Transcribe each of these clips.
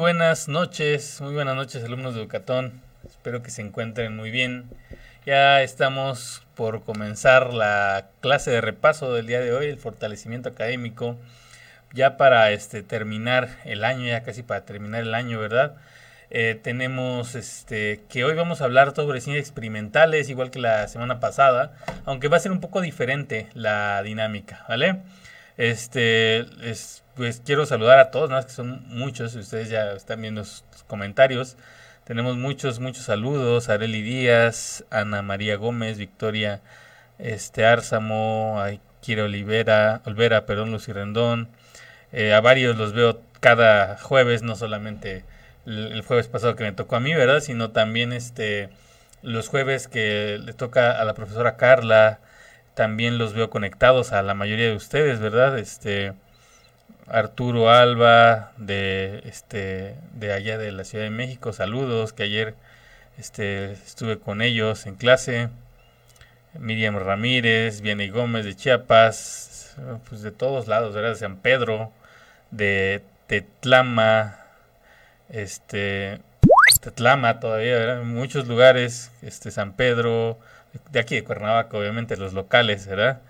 buenas noches, muy buenas noches alumnos de Educatón. Espero que se encuentren muy bien. Ya estamos por comenzar la clase de repaso del día de hoy, el fortalecimiento académico. Ya para este terminar el año, ya casi para terminar el año, ¿verdad? Eh, tenemos este que hoy vamos a hablar sobre cine experimentales, igual que la semana pasada, aunque va a ser un poco diferente la dinámica, ¿vale? Este, es, pues quiero saludar a todos, ¿no? que son muchos, ustedes ya están viendo sus comentarios. Tenemos muchos, muchos saludos. Areli Díaz, Ana María Gómez, Victoria este, Árzamo, Kira Olivera, Olvera, perdón, Lucy Rendón. Eh, a varios los veo cada jueves, no solamente el, jueves pasado que me tocó a mí, ¿verdad? Sino también este los jueves que le toca a la profesora Carla, también los veo conectados a la mayoría de ustedes, ¿verdad? Este Arturo Alba de este de allá de la Ciudad de México, saludos, que ayer este estuve con ellos en clase. Miriam Ramírez, Vianney Gómez de Chiapas, pues de todos lados. De San Pedro, de Tetlama, este Tetlama todavía. En muchos lugares, este San Pedro, de aquí de Cuernavaca, obviamente, los locales, ¿verdad?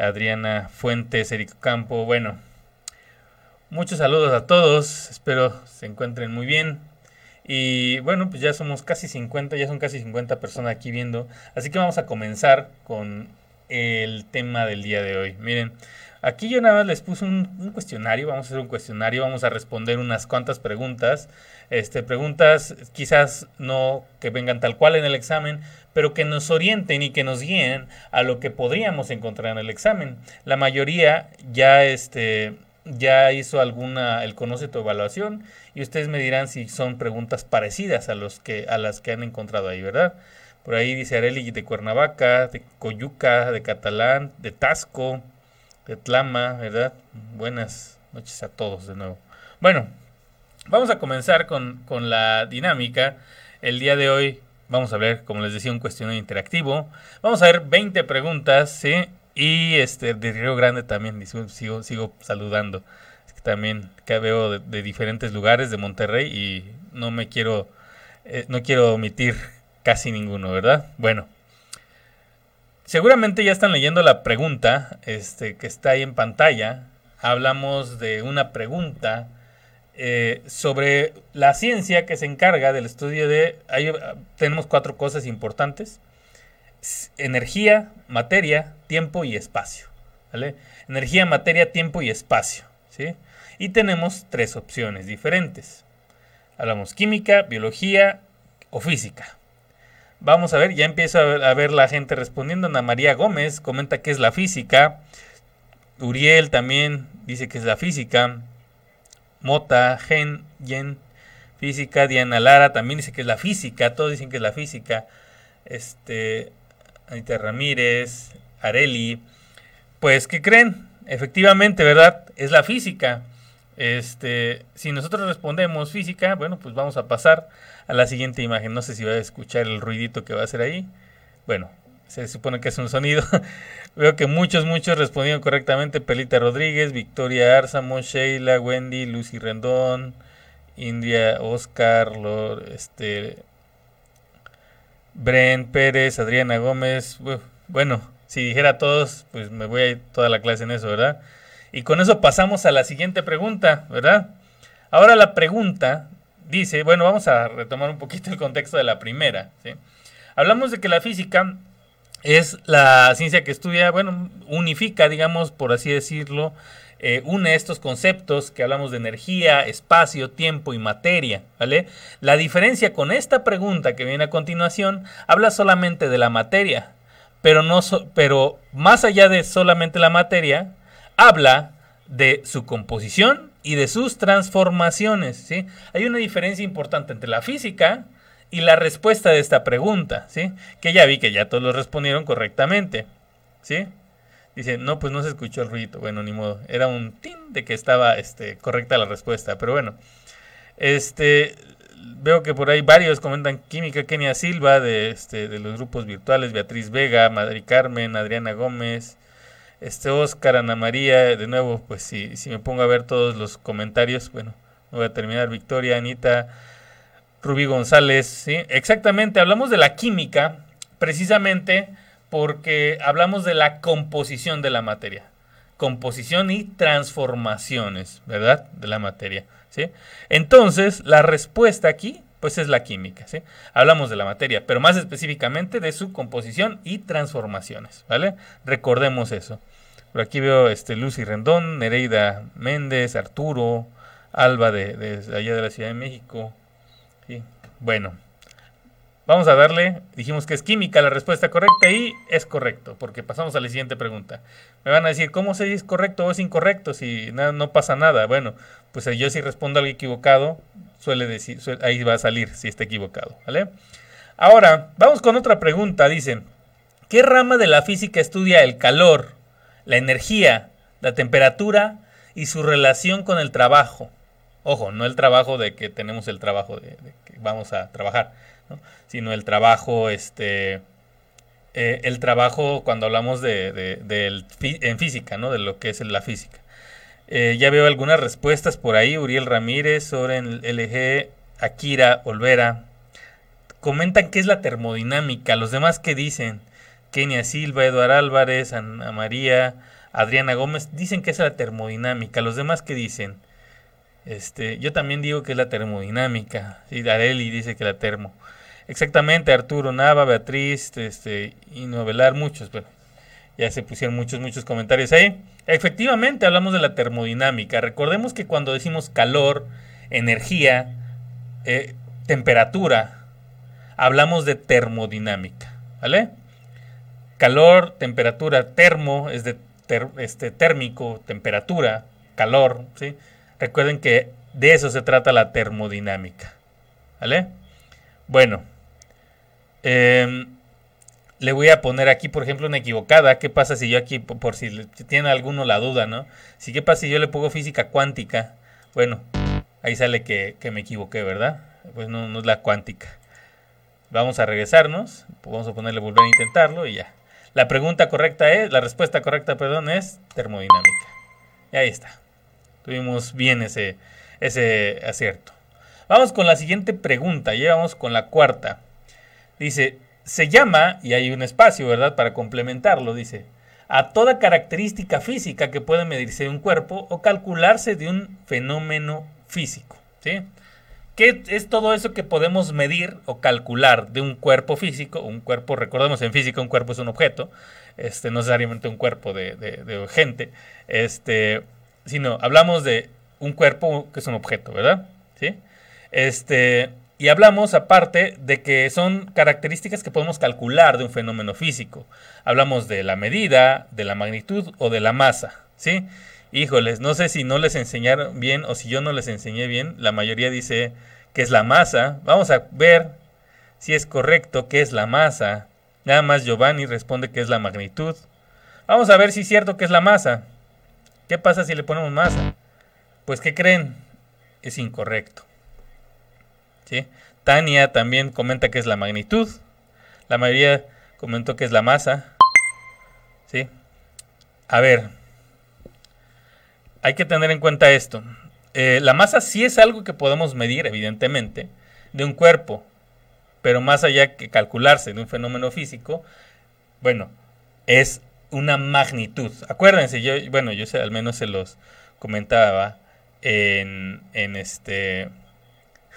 Adriana Fuentes, Eric Campo, bueno, muchos saludos a todos, espero se encuentren muy bien. Y bueno, pues ya somos casi 50, ya son casi 50 personas aquí viendo, así que vamos a comenzar con el tema del día de hoy. Miren, aquí yo nada más les puse un, un cuestionario, vamos a hacer un cuestionario, vamos a responder unas cuantas preguntas este, preguntas quizás no que vengan tal cual en el examen, pero que nos orienten y que nos guíen a lo que podríamos encontrar en el examen. La mayoría ya, este, ya hizo alguna, el conoce tu evaluación y ustedes me dirán si son preguntas parecidas a, los que, a las que han encontrado ahí, ¿verdad? Por ahí dice Areli de Cuernavaca, de Coyuca, de Catalán, de Tasco, de Tlama, ¿verdad? Buenas noches a todos de nuevo. Bueno, Vamos a comenzar con, la dinámica. El día de hoy vamos a ver, como les decía, un cuestionario interactivo. Vamos a ver 20 preguntas, ¿sí? Y este, de Río Grande también, sigo, sigo saludando. Es que también que veo de, diferentes lugares de Monterrey y no me quiero, eh, no quiero omitir casi ninguno, ¿verdad? Bueno, seguramente ya están leyendo la pregunta este, que está ahí en pantalla. Hablamos de una pregunta eh, sobre la ciencia que se encarga del estudio de... tenemos cuatro cosas importantes. Energía, materia, tiempo y espacio. Energía, materia, tiempo y espacio. ¿sí? Y tenemos tres opciones diferentes. Hablamos química, biología o física. Vamos a ver, ya empiezo a ver, a ver la gente respondiendo. Ana María Gómez comenta que es la física. Uriel también dice que es la física. Mota, Gen, Yen, física, Diana Lara también dice que es la física, todos dicen que es la física, este, Anita Ramírez, Areli, pues, ¿qué creen? Efectivamente, ¿verdad? Es la física. Este, si nosotros respondemos física, bueno, pues vamos a pasar a la siguiente imagen. No sé si va a escuchar el ruidito que va a hacer ahí. Bueno, se supone que es un sonido. Veo que muchos, muchos respondieron correctamente. Pelita Rodríguez, Victoria Arzamo, Sheila, Wendy, Lucy Rendón, India, Oscar, este, Bren Pérez, Adriana Gómez. Bueno, si dijera todos, pues me voy a ir toda la clase en eso, ¿verdad? Y con eso pasamos a la siguiente pregunta, ¿verdad? Ahora la pregunta dice, bueno, vamos a retomar un poquito el contexto de la primera, ¿sí? Hablamos de que la física es la ciencia que estudia, bueno, unifica, digamos, por así decirlo, eh, une estos conceptos que hablamos de energía, espacio, tiempo y materia, ¿vale? La diferencia con esta pregunta que viene a continuación habla solamente de la materia, pero, no pero más allá de solamente la materia, habla de su composición y de sus transformaciones, ¿sí? Hay una diferencia importante entre la física, y la respuesta de esta pregunta, ¿sí? Que ya vi que ya todos lo respondieron correctamente, ¿sí? Dice, no, pues no se escuchó el ruido. Bueno, ni modo. Era un tin de que estaba este, correcta la respuesta. Pero bueno, este, veo que por ahí varios comentan química, Kenia Silva, de, este, de los grupos virtuales, Beatriz Vega, Madrid Carmen, Adriana Gómez, este Oscar, Ana María. De nuevo, pues si, si me pongo a ver todos los comentarios, bueno, voy a terminar. Victoria, Anita, Rubí González, ¿sí? Exactamente, hablamos de la química precisamente porque hablamos de la composición de la materia. Composición y transformaciones, ¿verdad? De la materia, ¿sí? Entonces, la respuesta aquí, pues es la química, ¿sí? Hablamos de la materia, pero más específicamente de su composición y transformaciones, ¿vale? Recordemos eso. Por aquí veo este Lucy Rendón, Nereida Méndez, Arturo, Alba de, allá de la Ciudad de México, bueno, vamos a darle, dijimos que es química la respuesta correcta y es correcto, porque pasamos a la siguiente pregunta. Me van a decir, ¿cómo sé si es correcto o es incorrecto? Si no, pasa nada. Bueno, pues yo si respondo algo equivocado, suele decir, ahí va a salir si está equivocado, ¿vale? Ahora, vamos con otra pregunta. Dicen, ¿qué rama de la física estudia el calor, la energía, la temperatura y su relación con el trabajo? Ojo, no el trabajo de que tenemos el trabajo de, que vamos a trabajar, sino el trabajo, este, eh, el trabajo cuando hablamos de, en física, ¿no? De lo que es la física. Eh, ya veo algunas respuestas por ahí. Uriel Ramírez, Soren LG, Akira Olvera. Comentan qué es la termodinámica. Los demás qué dicen. Kenia Silva, Eduardo Álvarez, Ana María, Adriana Gómez. Dicen que es la termodinámica. Los demás qué dicen. Este, yo también digo que es la termodinámica. Sí, Dareli dice que la termo. Exactamente, Arturo Nava, Beatriz, este, y Novelar, muchos, bueno, ya se pusieron muchos, muchos comentarios ahí. Efectivamente, hablamos de la termodinámica. Recordemos que cuando decimos calor, energía, eh, temperatura, hablamos de termodinámica, ¿vale? Calor, temperatura, termo, es de este, térmico, temperatura, calor, ¿sí? Recuerden que de eso se trata la termodinámica. ¿Vale? Bueno. Em, le voy a poner aquí, por ejemplo, una equivocada. ¿Qué pasa si yo aquí, por si tiene alguno la duda, ¿no? Si qué pasa si yo le pongo física cuántica. Bueno, ahí sale que, me equivoqué, ¿verdad? Pues no, no es la cuántica. Vamos a regresarnos. Vamos a ponerle volver a intentarlo y ya. La pregunta correcta es, la respuesta correcta, perdón, es termodinámica. Y ahí está. Tuvimos bien ese, ese acierto. Vamos con la siguiente pregunta, ya vamos con la cuarta. Dice, se llama, y hay un espacio, ¿verdad? Para complementarlo, dice, a toda característica física que puede medirse de un cuerpo o calcularse de un fenómeno físico. ¿sí? ¿Qué es todo eso que podemos medir o calcular de un cuerpo físico? Un cuerpo, recordemos en física, un cuerpo es un objeto, este, no necesariamente un cuerpo de, de gente. Este, sino hablamos de un cuerpo que es un objeto, ¿verdad? ¿Sí? Este, y hablamos aparte de que son características que podemos calcular de un fenómeno físico. Hablamos de la medida, de la magnitud o de la masa, ¿sí? Híjoles, no sé si no les enseñaron bien o si yo no les enseñé bien. La mayoría dice que es la masa. Vamos a ver si es correcto que es la masa. Nada más Giovanni responde que es la magnitud. Vamos a ver si es cierto que es la masa. ¿Qué pasa si le ponemos masa? Pues, ¿qué creen? Es incorrecto. ¿Sí? Tania también comenta que es la magnitud. La mayoría comentó que es la masa. ¿Sí? A ver, hay que tener en cuenta esto. Eh, la masa sí es algo que podemos medir, evidentemente, de un cuerpo, pero más allá que calcularse de un fenómeno físico, bueno, es una magnitud. Acuérdense, yo, bueno, yo sé, al menos se los comentaba en, en este,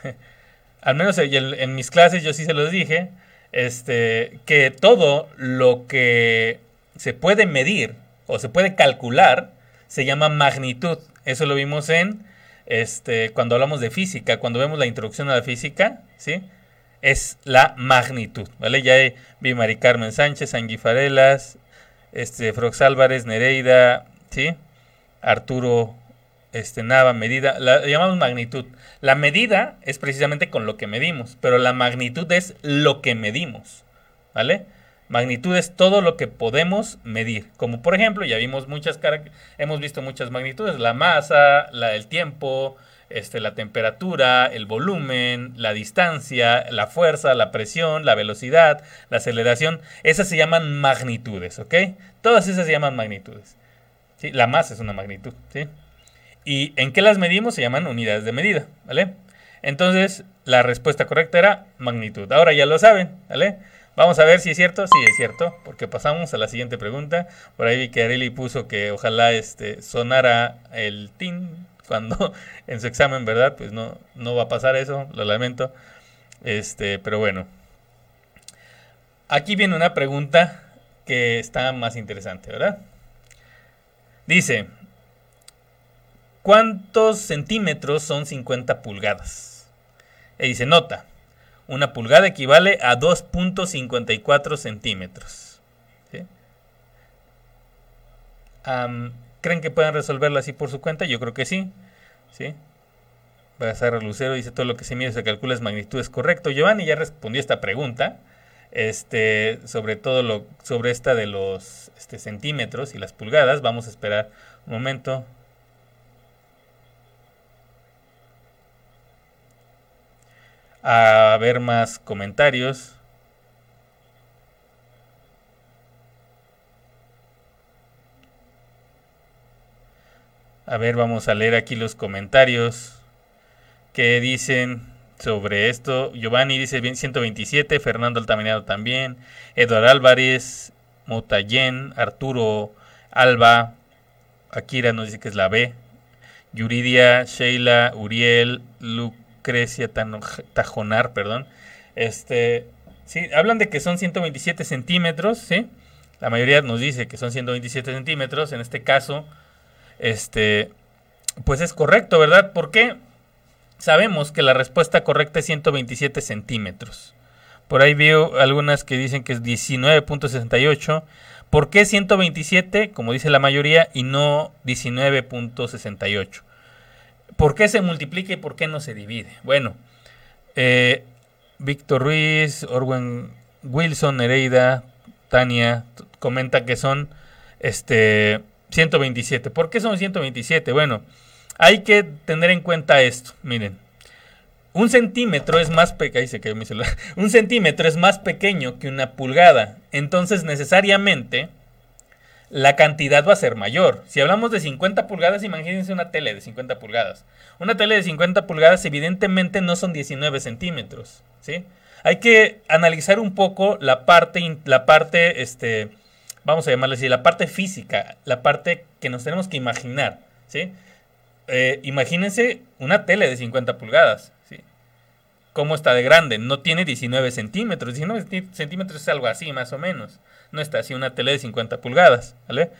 al menos en, mis clases yo sí se los dije, este, que todo lo que se puede medir o se puede calcular se llama magnitud. Eso lo vimos en, este, cuando hablamos de física, cuando vemos la introducción a la física, ¿sí? Es la magnitud, ¿vale? Ya vi Mari Carmen Sánchez, Anguifarelas, este, Frox Álvarez, Nereida, ¿sí? Arturo este, Nava, medida, la llamamos magnitud. La medida es precisamente con lo que medimos, pero la magnitud es lo que medimos, ¿vale? Magnitud es todo lo que podemos medir. Como por ejemplo, ya vimos muchas hemos visto muchas magnitudes, la masa, la del tiempo, este, la temperatura, el volumen, la distancia, la fuerza, la presión, la velocidad, la aceleración, esas se llaman magnitudes, ¿ok? Todas esas se llaman magnitudes. ¿sí? La masa es una magnitud, ¿sí? ¿Y en qué las medimos? Se llaman unidades de medida, ¿vale? Entonces, la respuesta correcta era magnitud. Ahora ya lo saben, ¿vale? Vamos a ver si es cierto. Sí, es cierto, porque pasamos a la siguiente pregunta. Por ahí vi que Areli puso que ojalá este, sonara el tin cuando en su examen, ¿verdad? Pues no, no va a pasar eso, lo lamento. Este, pero bueno. Aquí viene una pregunta que está más interesante, ¿verdad? Dice, ¿cuántos centímetros son 50 pulgadas? Y dice, nota, una pulgada equivale a 2.54 centímetros. ¿Creen que puedan resolverlo así por su cuenta? Yo creo que sí. ¿sí? Bazar Lucero dice todo lo que se mide se calcula es magnitud es correcto. Giovanni ya respondió esta pregunta. Este, sobre todo lo, sobre esta de los este, centímetros y las pulgadas. Vamos a esperar un momento. A ver más comentarios. A ver, vamos a leer aquí los comentarios que dicen sobre esto. Giovanni dice 127, Fernando Altamirano también, Eduardo Álvarez, Motallén, Arturo Alba, Akira nos dice que es la B, Yuridia, Sheila, Uriel, Lucrecia Tajonar, perdón. Este, sí, hablan de que son 127 centímetros, ¿sí? La mayoría nos dice que son 127 centímetros, en este caso este, pues es correcto, ¿verdad? Porque sabemos que la respuesta correcta es 127 centímetros. Por ahí veo algunas que dicen que es 19.68. ¿Por qué 127, como dice la mayoría, y no 19.68? ¿Por qué se multiplica y por qué no se divide? Bueno, eh, Víctor Ruiz, Orwen Wilson, Nereida, Tania, comenta que son este 127. ¿Por qué son 127? Bueno, hay que tener en cuenta esto. Miren, un centímetro es más pequeño. Un centímetro es más pequeño que una pulgada. Entonces, necesariamente, la cantidad va a ser mayor. Si hablamos de 50 pulgadas, imagínense una tele de 50 pulgadas. Una tele de 50 pulgadas, evidentemente, no son 19 centímetros. ¿sí? Hay que analizar un poco la parte, la parte, este vamos a llamarle así, la parte física, la parte que nos tenemos que imaginar, ¿sí? Eh, imagínense una tele de 50 pulgadas, ¿sí? ¿Cómo está de grande? No tiene 19 centímetros, 19 centímetros es algo así, más o menos. No está así una tele de 50 pulgadas, ¿vale?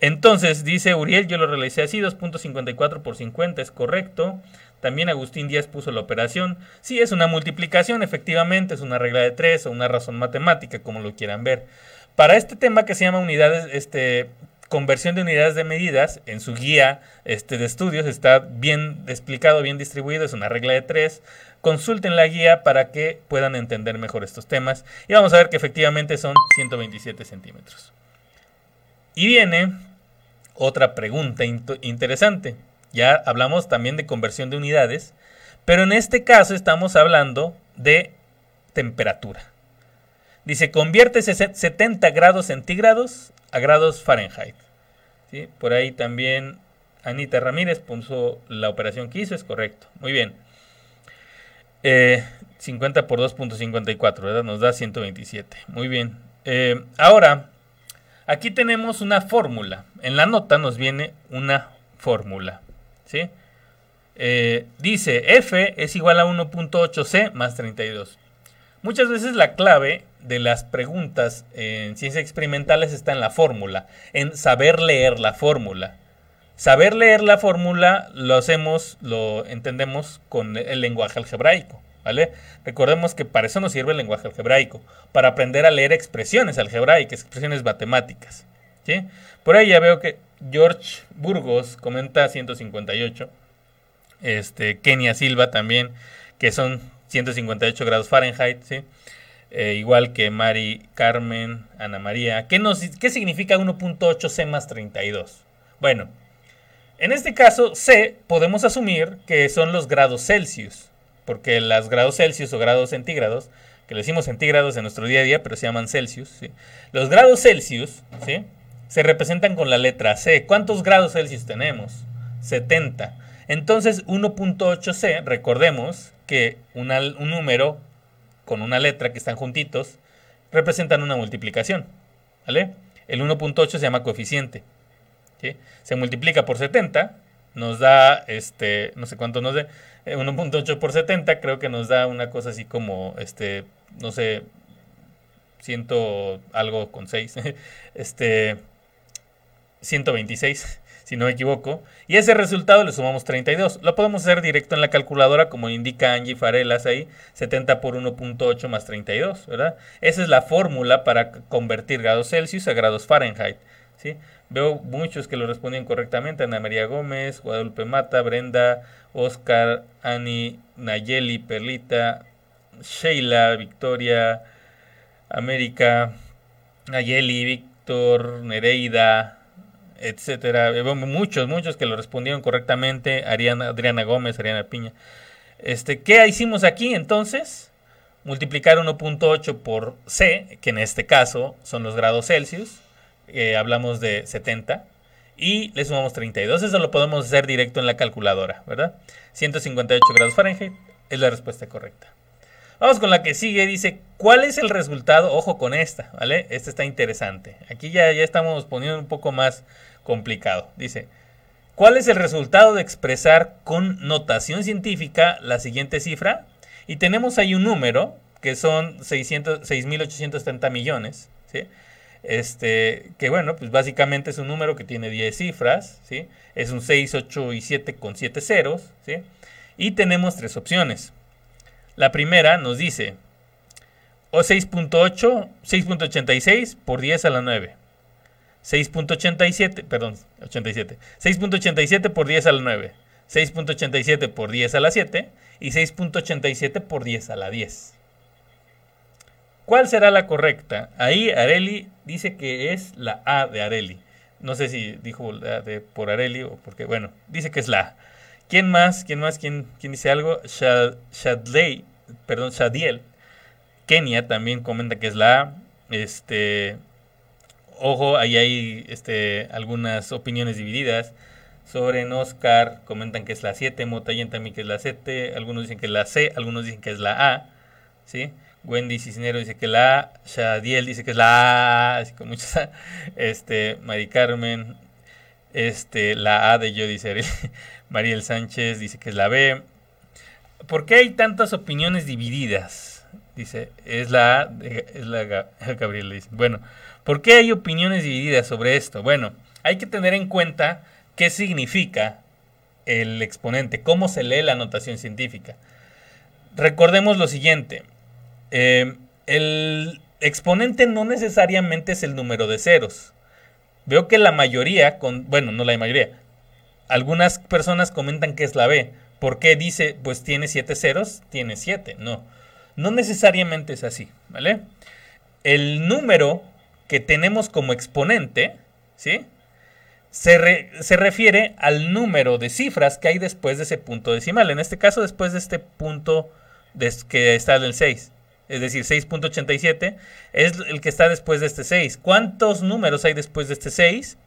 Entonces, dice Uriel, yo lo realicé así, 2.54 por 50 es correcto. También Agustín Díaz puso la operación. Sí, es una multiplicación, efectivamente, es una regla de tres o una razón matemática, como lo quieran ver. Para este tema que se llama unidades, este, conversión de unidades de medidas, en su guía este, de estudios está bien explicado, bien distribuido, es una regla de tres. Consulten la guía para que puedan entender mejor estos temas. Y vamos a ver que efectivamente son 127 centímetros. Y viene otra pregunta interesante. Ya hablamos también de conversión de unidades, pero en este caso estamos hablando de temperatura. Dice, convierte 70 grados centígrados a grados Fahrenheit. ¿Sí? Por ahí también Anita Ramírez puso la operación que hizo, es correcto. Muy bien. 50 eh, por 2.54, ¿verdad? Nos da 127. Muy bien. Eh, ahora, aquí tenemos una fórmula. En la nota nos viene una fórmula. ¿Sí? Eh, dice F es igual a 1.8C más 32. Muchas veces la clave de las preguntas en ciencias experimentales está en la fórmula, en saber leer la fórmula. Saber leer la fórmula lo hacemos, lo entendemos con el lenguaje algebraico, ¿vale? Recordemos que para eso nos sirve el lenguaje algebraico, para aprender a leer expresiones algebraicas, expresiones matemáticas, ¿sí? Por ahí ya veo que George Burgos comenta 158, este, Kenia Silva también, que son 158 grados Fahrenheit, ¿sí? Eh, igual que Mari Carmen, Ana María. ¿Qué, nos, qué significa 1.8C más 32? Bueno, en este caso C podemos asumir que son los grados Celsius, porque los grados Celsius o grados centígrados, que le decimos centígrados en nuestro día a día, pero se llaman Celsius, los grados Celsius ¿sí? se representan con la letra C. ¿Cuántos grados Celsius tenemos? 70. Entonces 1.8c, recordemos que un número con una letra que están juntitos representan una multiplicación. ¿Vale? El 1.8 se llama coeficiente. Se multiplica por 70, nos da, este, no sé cuánto nos dé, 1.8 eh, por 70, creo que nos da una cosa así como, este, no sé, ciento algo con 6, este, 126, si no me equivoco. Y ese resultado le sumamos 32. Lo podemos hacer directo en la calculadora, como indica Angie Farelas ahí, 70 por 1.8 más 32, ¿verdad? Esa es la fórmula para convertir grados Celsius a grados Fahrenheit. Veo muchos que lo respondían correctamente. Ana María Gómez, Guadalupe Mata, Brenda, Oscar, Ani, Nayeli, Perlita, Sheila, Victoria, América, Nayeli, Víctor, Nereida, etcétera. Veo muchos, muchos que lo respondieron correctamente. Ariana, Adriana Gómez, Ariana Piña. Este, ¿Qué hicimos aquí entonces? Multiplicar 1.8 por C, que en este caso son los grados Celsius eh, hablamos de 70 y le sumamos 32. Eso lo podemos hacer directo en la calculadora, ¿verdad? 158 grados Fahrenheit es la respuesta correcta. Vamos con la que sigue, dice, ¿cuál es el resultado? Ojo con esta, ¿vale? Esta está interesante. Aquí ya, ya estamos poniendo un poco más complicado. Dice, ¿cuál es el resultado de expresar con notación científica la siguiente cifra? Y tenemos ahí un número, que son 6.830 millones, ¿sí? Este, que bueno, pues básicamente es un número que tiene 10 cifras, ¿sí? Es un 6, 8 y 7 con 7 ceros, ¿sí? Y tenemos tres opciones. La primera nos dice o 6.8, 6.86 por 10 a la 9. 6.87, perdón, 87. 6.87 por 10 a la 9. 6.87 por 10 a la 7 y 6.87 por 10 a la 10. ¿Cuál será la correcta? Ahí Areli dice que es la A de Areli. No sé si dijo la de por Areli o porque, bueno, dice que es la A. ¿Quién más? ¿Quién más? ¿Quién, quién dice algo? Shadley, perdón, Shadiel. Kenia también comenta que es la A. Este, ojo, ahí hay este, algunas opiniones divididas. Sobre Oscar comentan que es la 7, Motayen también que es la 7, algunos dicen que es la C, algunos dicen que es la A, ¿sí? Wendy Cisneros dice que la A, Shadiel dice que es la A, así con muchas este, Mari Carmen, este, la A de yo dice Mariel Sánchez dice que es la B. ¿Por qué hay tantas opiniones divididas? Dice, es la A, es la Gabriel dice. Bueno, ¿por qué hay opiniones divididas sobre esto? Bueno, hay que tener en cuenta qué significa el exponente, cómo se lee la notación científica. Recordemos lo siguiente, eh, el exponente no necesariamente es el número de ceros. Veo que la mayoría, con, bueno, no la mayoría, algunas personas comentan que es la B. ¿Por qué dice, pues tiene 7 ceros? Tiene 7. No, no necesariamente es así, ¿vale? El número que tenemos como exponente, ¿sí? Se, se, refiere al número de cifras que hay después de ese punto decimal. En este caso, después de este punto que está en el 6 es decir, 6.87, es el que está después de este 6. ¿Cuántos números hay después de este 6?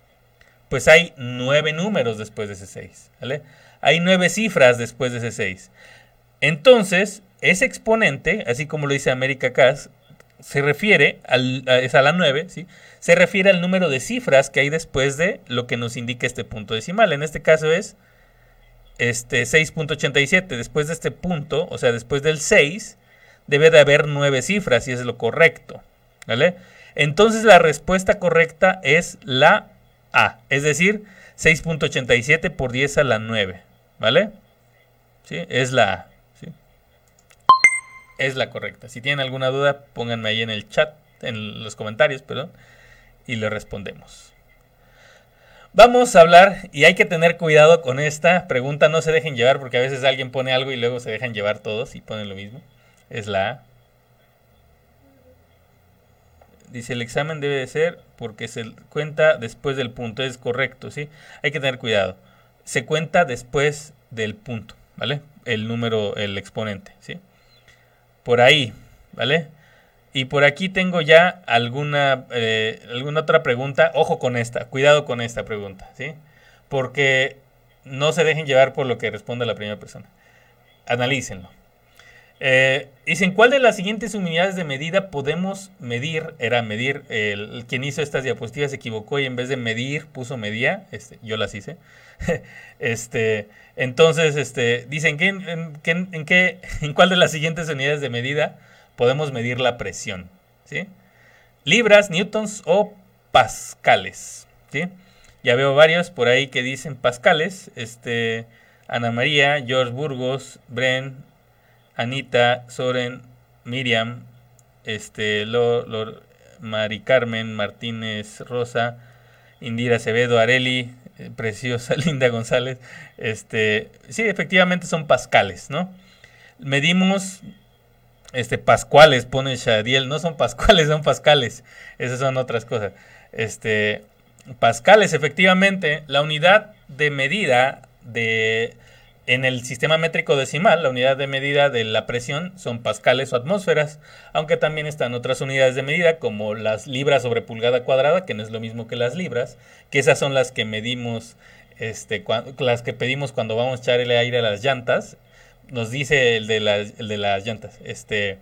Pues hay 9 números después de ese 6. ¿vale? Hay 9 cifras después de ese 6. Entonces, ese exponente, así como lo dice América Cas, se refiere al, es a la 9, ¿sí? se refiere al número de cifras que hay después de lo que nos indica este punto decimal. En este caso es este 6.87. Después de este punto, o sea, después del 6, debe de haber nueve cifras y es lo correcto. ¿Vale? Entonces la respuesta correcta es la A, es decir, 6.87 por 10 a la 9. ¿Vale? ¿Sí? Es la A. Es la correcta. Si tienen alguna duda, pónganme ahí en el chat, en los comentarios, perdón, y le respondemos. Vamos a hablar, y hay que tener cuidado con esta pregunta, no se dejen llevar porque a veces alguien pone algo y luego se dejan llevar todos y ponen lo mismo es la A. Dice, el examen debe de ser porque se cuenta después del punto. Es correcto, ¿sí? Hay que tener cuidado. Se cuenta después del punto, ¿vale? El número, el exponente, ¿sí? Por ahí, ¿vale? Y por aquí tengo ya alguna, eh, alguna otra pregunta. Ojo con esta, cuidado con esta pregunta, ¿sí? Porque no se dejen llevar por lo que responde la primera persona. Analícenlo. Eh, dicen, ¿cuál de las siguientes unidades de medida podemos medir? Era medir, el, quien hizo estas diapositivas se equivocó y en vez de medir puso medía, este, yo las hice. este, entonces, este, dicen, que en, en, qué, ¿en cuál de las siguientes unidades de medida podemos medir la presión? Libras, newtons o pascales. Ya veo varios por ahí que dicen pascales. Ana María, George Burgos, Bren, Anita, Soren, Miriam, este, Lor, Mari Carmen, Martínez, Rosa, Indira Acevedo, Areli, eh, preciosa Linda González. Este, sí, efectivamente son pascales, ¿no? Medimos este pascuales, pone Shadiel, no son pascuales, son pascales. Esas son otras cosas. Este, pascales, efectivamente, la unidad de medida de en el sistema métrico decimal, la unidad de medida de la presión son pascales o atmósferas, aunque también están otras unidades de medida como las libras sobre pulgada cuadrada, que no es lo mismo que las libras, que esas son las que medimos, este, las que pedimos cuando vamos a echar el aire a las llantas. Nos dice el de, las, de las llantas, este,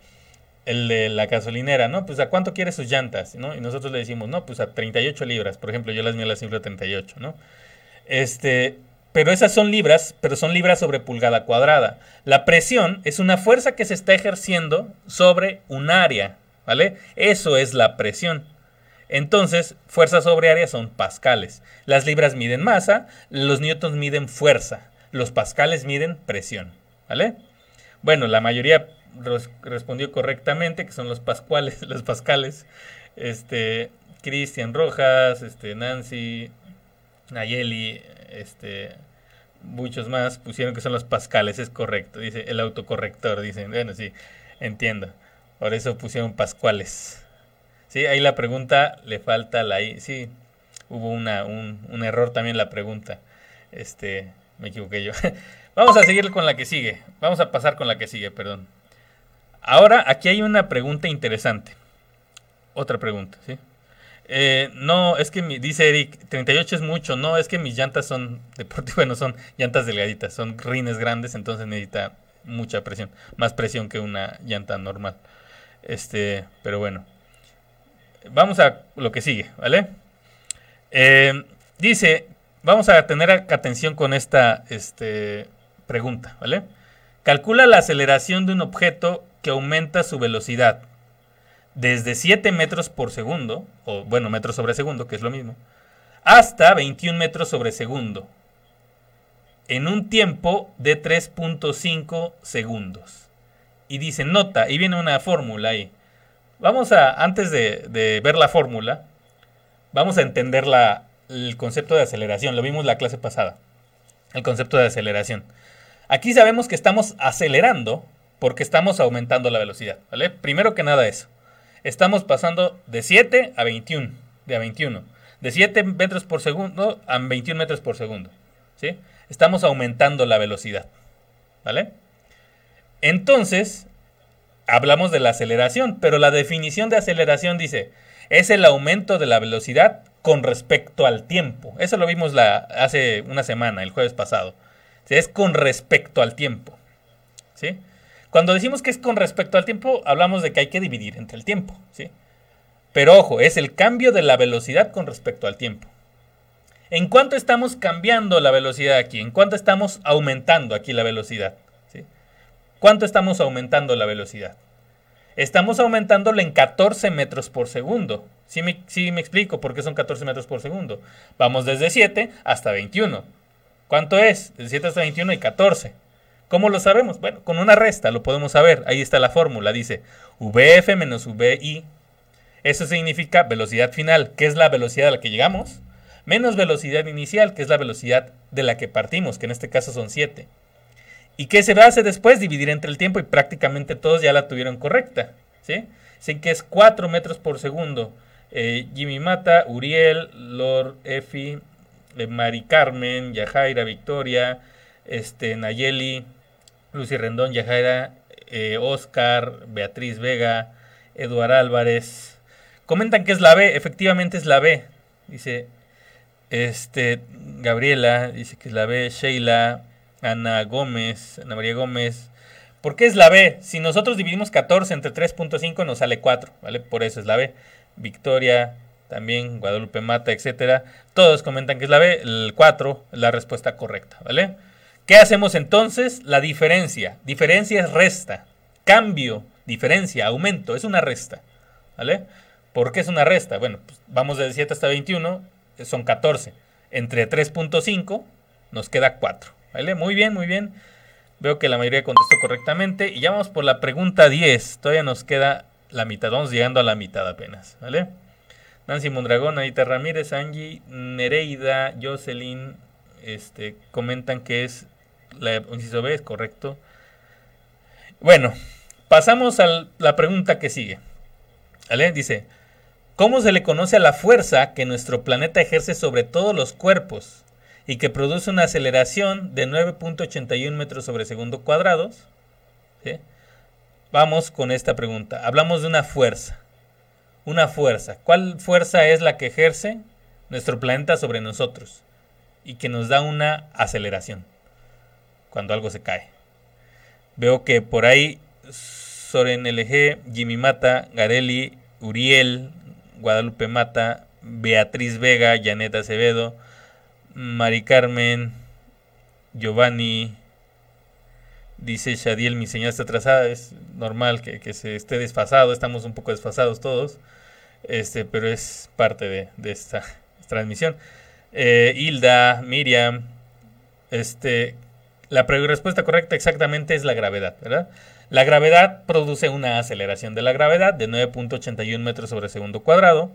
el de la gasolinera, ¿no? Pues a cuánto quiere sus llantas, ¿no? Y nosotros le decimos, no, pues a 38 libras, por ejemplo, yo las mías las inflo a 38, ¿no? Este, pero esas son libras, pero son libras sobre pulgada cuadrada. La presión es una fuerza que se está ejerciendo sobre un área, ¿vale? Eso es la presión. Entonces, fuerza sobre área son pascales. Las libras miden masa, los newtons miden fuerza, los pascales miden presión, ¿vale? Bueno, la mayoría respondió correctamente, que son los pascuales, los pascales. Este, Cristian Rojas, este, Nancy, Nayeli, este, muchos más pusieron que son los pascales, es correcto, dice el autocorrector, dicen, bueno, sí, entiendo. Por eso pusieron pascuales. Sí, ahí la pregunta le falta la I. Sí, hubo una, un, un error también la pregunta. Este, me equivoqué yo. Vamos a seguir con la que sigue. Vamos a pasar con la que sigue, perdón. Ahora, aquí hay una pregunta interesante. Otra pregunta, ¿sí? Eh, no, es que dice Eric, 38 es mucho. No, es que mis llantas son deportivas, bueno, son llantas delgaditas, son rines grandes, entonces necesita mucha presión, más presión que una llanta normal. Este, pero bueno. Vamos a lo que sigue, ¿vale? Eh, dice, vamos a tener atención con esta este, pregunta, ¿vale? Calcula la aceleración de un objeto que aumenta su velocidad desde 7 metros por segundo, o bueno, metros sobre segundo, que es lo mismo, hasta 21 metros sobre segundo, en un tiempo de 3.5 segundos. Y dice, nota, y viene una fórmula ahí. Vamos a, antes de, ver la fórmula, vamos a entender la, el concepto de aceleración. Lo vimos la clase pasada, el concepto de aceleración. Aquí sabemos que estamos acelerando porque estamos aumentando la velocidad. Primero que nada eso estamos pasando de 7 a 21, de a 21, de 7 metros por segundo a 21 metros por segundo, ¿sí? Estamos aumentando la velocidad, ¿vale? Entonces, hablamos de la aceleración, pero la definición de aceleración dice, es el aumento de la velocidad con respecto al tiempo. Eso lo vimos la, hace una semana, el jueves pasado. Es con respecto al tiempo, ¿sí? Cuando decimos que es con respecto al tiempo, hablamos de que hay que dividir entre el tiempo, ¿sí? Pero ojo, es el cambio de la velocidad con respecto al tiempo. ¿En cuánto estamos cambiando la velocidad aquí? ¿En cuánto estamos aumentando aquí la velocidad? ¿Cuánto estamos aumentando la velocidad? Estamos aumentándola en 14 metros por segundo. ¿Sí me, sí me explico por qué son 14 metros por segundo? Vamos desde 7 hasta 21. ¿Cuánto es? De 7 hasta 21 y 14. ¿Cómo lo sabemos? Bueno, con una resta lo podemos saber. Ahí está la fórmula. Dice VF menos VI. Eso significa velocidad final, que es la velocidad a la que llegamos, menos velocidad inicial, que es la velocidad de la que partimos, que en este caso son 7. ¿Y qué se hace después? Dividir entre el tiempo y prácticamente todos ya la tuvieron correcta. ¿sí? Sé que es 4 metros por segundo. Eh, Jimmy Mata, Uriel, Lord Efi, eh, Mari Carmen, Yajaira, Victoria, este, Nayeli, Lucy Rendón, Yajaira, eh, Oscar, Beatriz Vega, Eduard Álvarez. Comentan que es la B, efectivamente es la B. Dice, Este, Gabriela dice que es la B. Sheila, Ana Gómez, Ana María Gómez. ¿Por qué es la B? Si nosotros dividimos 14 entre 3.5 nos sale 4, ¿vale? Por eso es la B. Victoria, también Guadalupe Mata, etcétera. Todos comentan que es la B, el 4 es la respuesta correcta, ¿vale? ¿Qué hacemos entonces? La diferencia. Diferencia es resta. Cambio, diferencia, aumento, es una resta, ¿vale? ¿Por qué es una resta? Bueno, pues vamos de 7 hasta 21, son 14. Entre 3.5 nos queda 4, ¿vale? Muy bien, muy bien. Veo que la mayoría contestó correctamente. Y ya vamos por la pregunta 10. Todavía nos queda la mitad. Vamos llegando a la mitad apenas, ¿vale? Nancy Mondragón, Anita Ramírez, Angie, Nereida, Jocelyn, este, comentan que es la inciso B, es correcto. Bueno, pasamos a la pregunta que sigue. ¿Vale? Dice, ¿cómo se le conoce a la fuerza que nuestro planeta ejerce sobre todos los cuerpos y que produce una aceleración de 9.81 metros sobre segundo cuadrados? Vamos con esta pregunta. Hablamos de una fuerza una fuerza. ¿Cuál fuerza es la que ejerce nuestro planeta sobre nosotros? Y que nos da una aceleración cuando algo se cae. Veo que por ahí Soren LG, Jimmy Mata, Gareli, Uriel, Guadalupe Mata, Beatriz Vega, Janet Acevedo, Mari Carmen, Giovanni, dice Shadiel, mi señal está atrasada, es normal que, que, se esté desfasado, estamos un poco desfasados todos, este, pero es parte de, de esta transmisión. Eh, Hilda, Miriam, este, la respuesta correcta exactamente es la gravedad, ¿verdad? La gravedad produce una aceleración de la gravedad de 9.81 metros sobre segundo cuadrado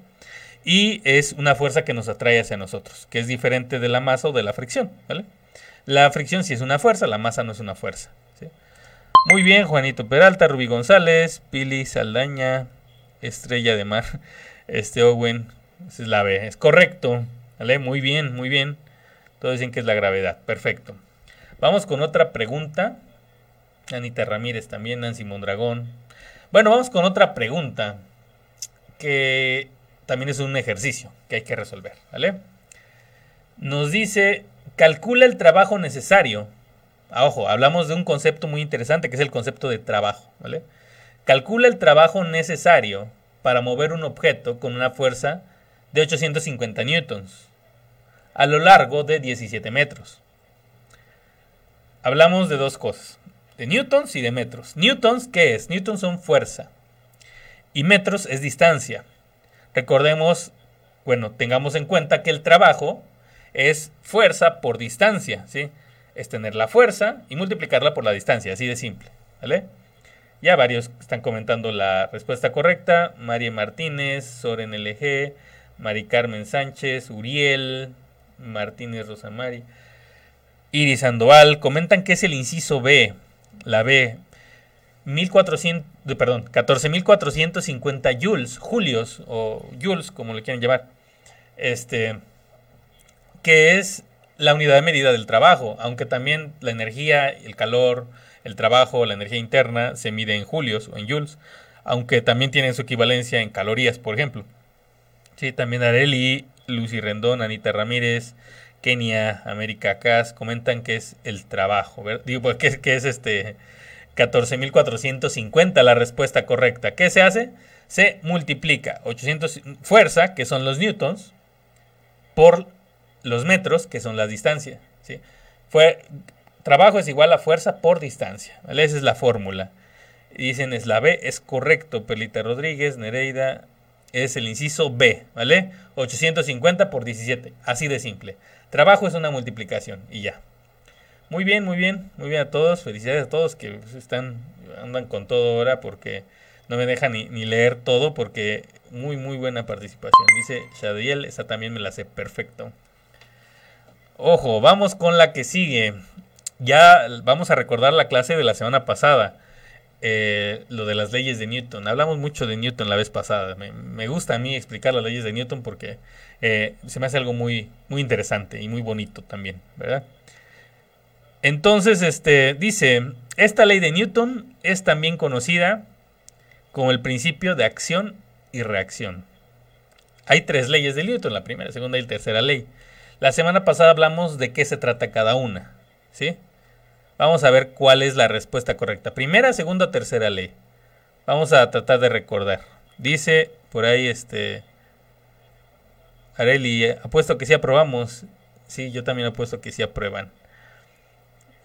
y es una fuerza que nos atrae hacia nosotros, que es diferente de la masa o de la fricción, ¿vale? La fricción sí es una fuerza, la masa no es una fuerza. Muy bien, Juanito Peralta, Rubí González, Pili Saldaña, Estrella de Mar, este Owen, es la B, es correcto, ¿vale? Muy bien, muy bien. Todos dicen que es la gravedad, perfecto. Vamos con otra pregunta. Anita Ramírez también, Nancy Mondragón. Bueno, vamos con otra pregunta que también es un ejercicio que hay que resolver, ¿vale? Nos dice, calcula el trabajo necesario Ah, ojo, hablamos de un concepto muy interesante que es el concepto de trabajo. Calcula el trabajo necesario para mover un objeto con una fuerza de 850 newtons a lo largo de 17 metros. Hablamos de dos cosas, de newtons y de metros. Newtons, ¿qué es? Newtons son fuerza y metros es distancia. Recordemos, bueno, tengamos en cuenta que el trabajo es fuerza por distancia, ¿sí? es tener la fuerza y multiplicarla por la distancia, así de simple. ¿Vale? Ya varios están comentando la respuesta correcta. María Martínez, Soren LG, Mari Carmen Sánchez, Uriel, Martínez Rosamari, Iris Sandoval. Comentan que es el inciso B, la B. 1400, perdón, 14.450 joules, julios o joules, como le quieran llamar. Este, que es la unidad de medida del trabajo, aunque también la energía, el calor, el trabajo, la energía interna se mide en julios o en joules, aunque también tienen su equivalencia en calorías, por ejemplo. Sí, también Areli, Lucy Rendón, Anita Ramírez, Kenia, América Cas comentan que es el trabajo, Digo, pues, que, es este 14.450 la respuesta correcta. ¿Qué se hace? Se multiplica 800 fuerza, que son los newtons, por los metros, que son la distancia. ¿sí? Fue, trabajo es igual a fuerza por distancia. Esa es la fórmula. Dicen es la B, es correcto. Pelita Rodríguez, Nereida, es el inciso B, ¿vale? 850 por 17, así de simple. Trabajo es una multiplicación y ya. Muy bien, muy bien, muy bien a todos. Felicidades a todos que están andan con todo ahora porque no me dejan ni, ni, leer todo porque muy muy buena participación. Dice Shadiel, esa también me la sé perfecto. Ojo, vamos con la que sigue. Ya vamos a recordar la clase de la semana pasada. Eh, lo de las leyes de Newton. Hablamos mucho de Newton la vez pasada. Me, gusta a mí explicar las leyes de Newton porque eh, se me hace algo muy, muy interesante y muy bonito también, ¿verdad? Entonces, este, dice, esta ley de Newton es también conocida como el principio de acción y reacción. Hay tres leyes de Newton, la primera, segunda y tercera ley. La semana pasada hablamos de qué se trata cada una, ¿sí? Vamos a ver cuál es la respuesta correcta. Primera, segunda tercera ley. Vamos a tratar de recordar. Dice por ahí este Areli, apuesto que sí aprobamos. Sí, yo también apuesto que sí aprueban.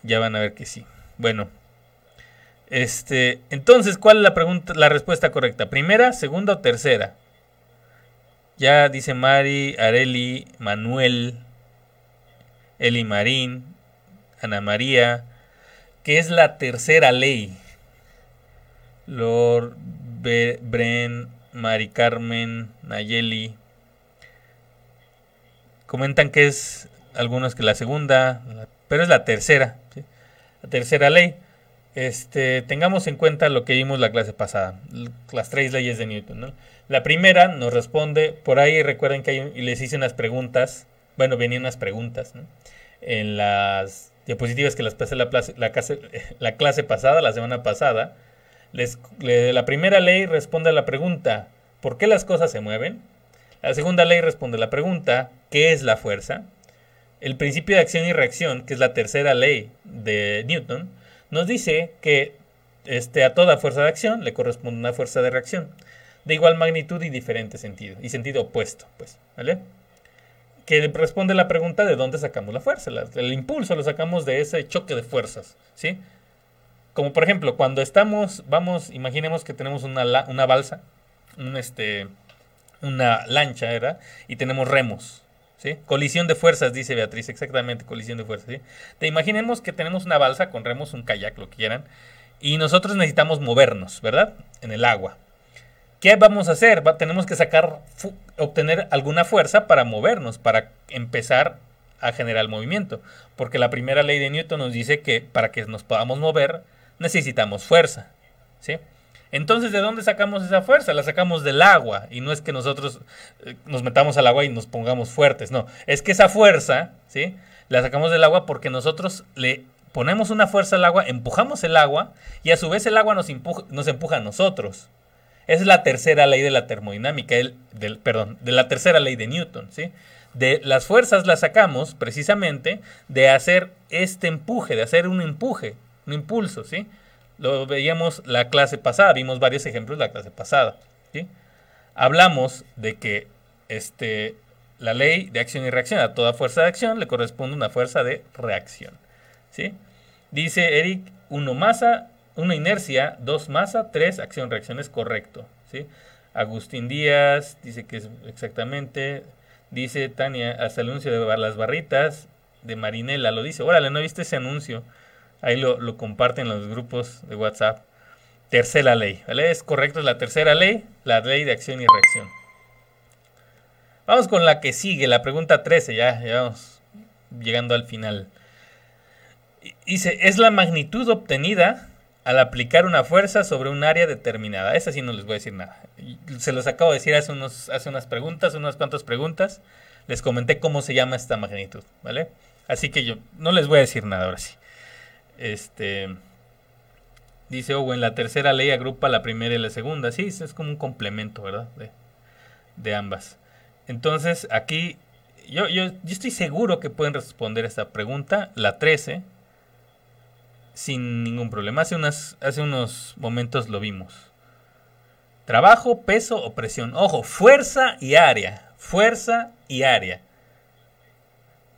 Ya van a ver que sí. Bueno. Este, entonces, ¿cuál es la pregunta, la respuesta correcta? ¿Primera, segunda o tercera? Ya dice Mari, Areli, Manuel, Eli Marín, Ana María, que es la tercera ley. Lord Bren, Mari Carmen, Nayeli. Comentan que es algunos que la segunda, pero es la tercera. La tercera ley. Este, tengamos en cuenta lo que vimos la clase pasada, las tres leyes de Newton. La primera nos responde, por ahí recuerden que hay, les hice unas preguntas, bueno, venían unas preguntas en las diapositivas que las pasé la, la, clase, la clase pasada, la semana pasada. Les, la primera ley responde a la pregunta, ¿por qué las cosas se mueven? La segunda ley responde a la pregunta, ¿qué es la fuerza? El principio de acción y reacción, que es la tercera ley de Newton, nos dice que este, a toda fuerza de acción le corresponde una fuerza de reacción, de igual magnitud y diferente sentido, y sentido opuesto, pues, ¿vale? Que responde la pregunta de dónde sacamos la fuerza. el impulso lo sacamos de ese choque de fuerzas, ¿sí? Como por ejemplo, cuando estamos, vamos, imaginemos que tenemos una, una balsa, un este, una lancha, ¿verdad? Y tenemos remos, ¿sí? Colisión de fuerzas, dice Beatriz, exactamente, colisión de fuerzas, ¿sí? Te imaginemos que tenemos una balsa con remos, un kayak, lo que quieran, y nosotros necesitamos movernos, ¿verdad? En el agua. ¿Qué vamos a hacer? tenemos que sacar, obtener alguna fuerza para movernos, para empezar a generar movimiento. Porque la primera ley de Newton nos dice que para que nos podamos mover, necesitamos fuerza. ¿sí? Entonces, ¿de dónde sacamos esa fuerza? La sacamos del agua. Y no es que nosotros eh, nos metamos al agua y nos pongamos fuertes. No, es que esa fuerza, ¿sí? La sacamos del agua porque nosotros le ponemos una fuerza al agua, empujamos el agua y a su vez el agua nos empuja, nos empuja a nosotros. Es la tercera ley de la termodinámica, el, perdón, de la tercera ley de Newton, ¿sí? De las fuerzas las sacamos precisamente de hacer este empuje, de hacer un empuje, un impulso, ¿sí? Lo veíamos la clase pasada, vimos varios ejemplos la clase pasada. ¿sí? Hablamos de que este, la ley de acción y reacción, a toda fuerza de acción le corresponde una fuerza de reacción. ¿sí? Dice Eric, uno masa, una inercia, dos masa, tres acción-reacción es correcto. ¿sí? Agustín Díaz dice que es exactamente. Dice Tania, hasta el anuncio de las barritas de Marinela lo dice. Órale, no he visto ese anuncio. Ahí lo, comparten en los grupos de WhatsApp. Tercera ley. Es correcto, es la tercera ley, la ley de acción y reacción. Vamos con la que sigue, la pregunta 13, ya, ya vamos llegando al final. Dice, es la magnitud obtenida al aplicar una fuerza sobre un área determinada. Esa sí no les voy a decir nada. Se los acabo de decir hace, unos, hace unas preguntas, unas cuantas preguntas. Les comenté cómo se llama esta magnitud, ¿vale? Así que yo no les voy a decir nada ahora sí. Este. Dice Owen, la tercera ley agrupa la primera y la segunda. Sí, es como un complemento, ¿verdad? De, ambas. Entonces, aquí yo, yo, yo, estoy seguro que pueden responder esta pregunta, la 13, sin ningún problema. Hace, hace unos momentos lo vimos. Trabajo, peso o presión. Ojo, fuerza y área. Fuerza y área.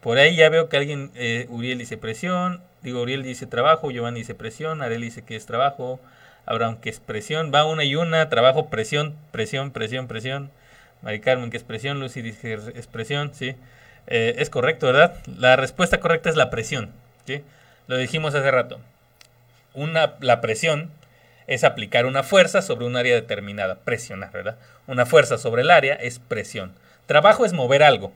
Por ahí ya veo que alguien, eh, Uriel dice presión, Digo, Uriel dice trabajo, Giovanni dice presión, Arel dice que es trabajo, Abraham que es presión, va una y una, trabajo, presión, presión, presión, presión. Mari Carmen que es presión, Lucy dice que es presión, sí. Eh, es correcto, ¿verdad? La respuesta correcta es la presión, ¿sí? Lo dijimos hace rato. Una, la presión es aplicar una fuerza sobre un área determinada, presionar, ¿verdad? Una fuerza sobre el área es presión. Trabajo es mover algo,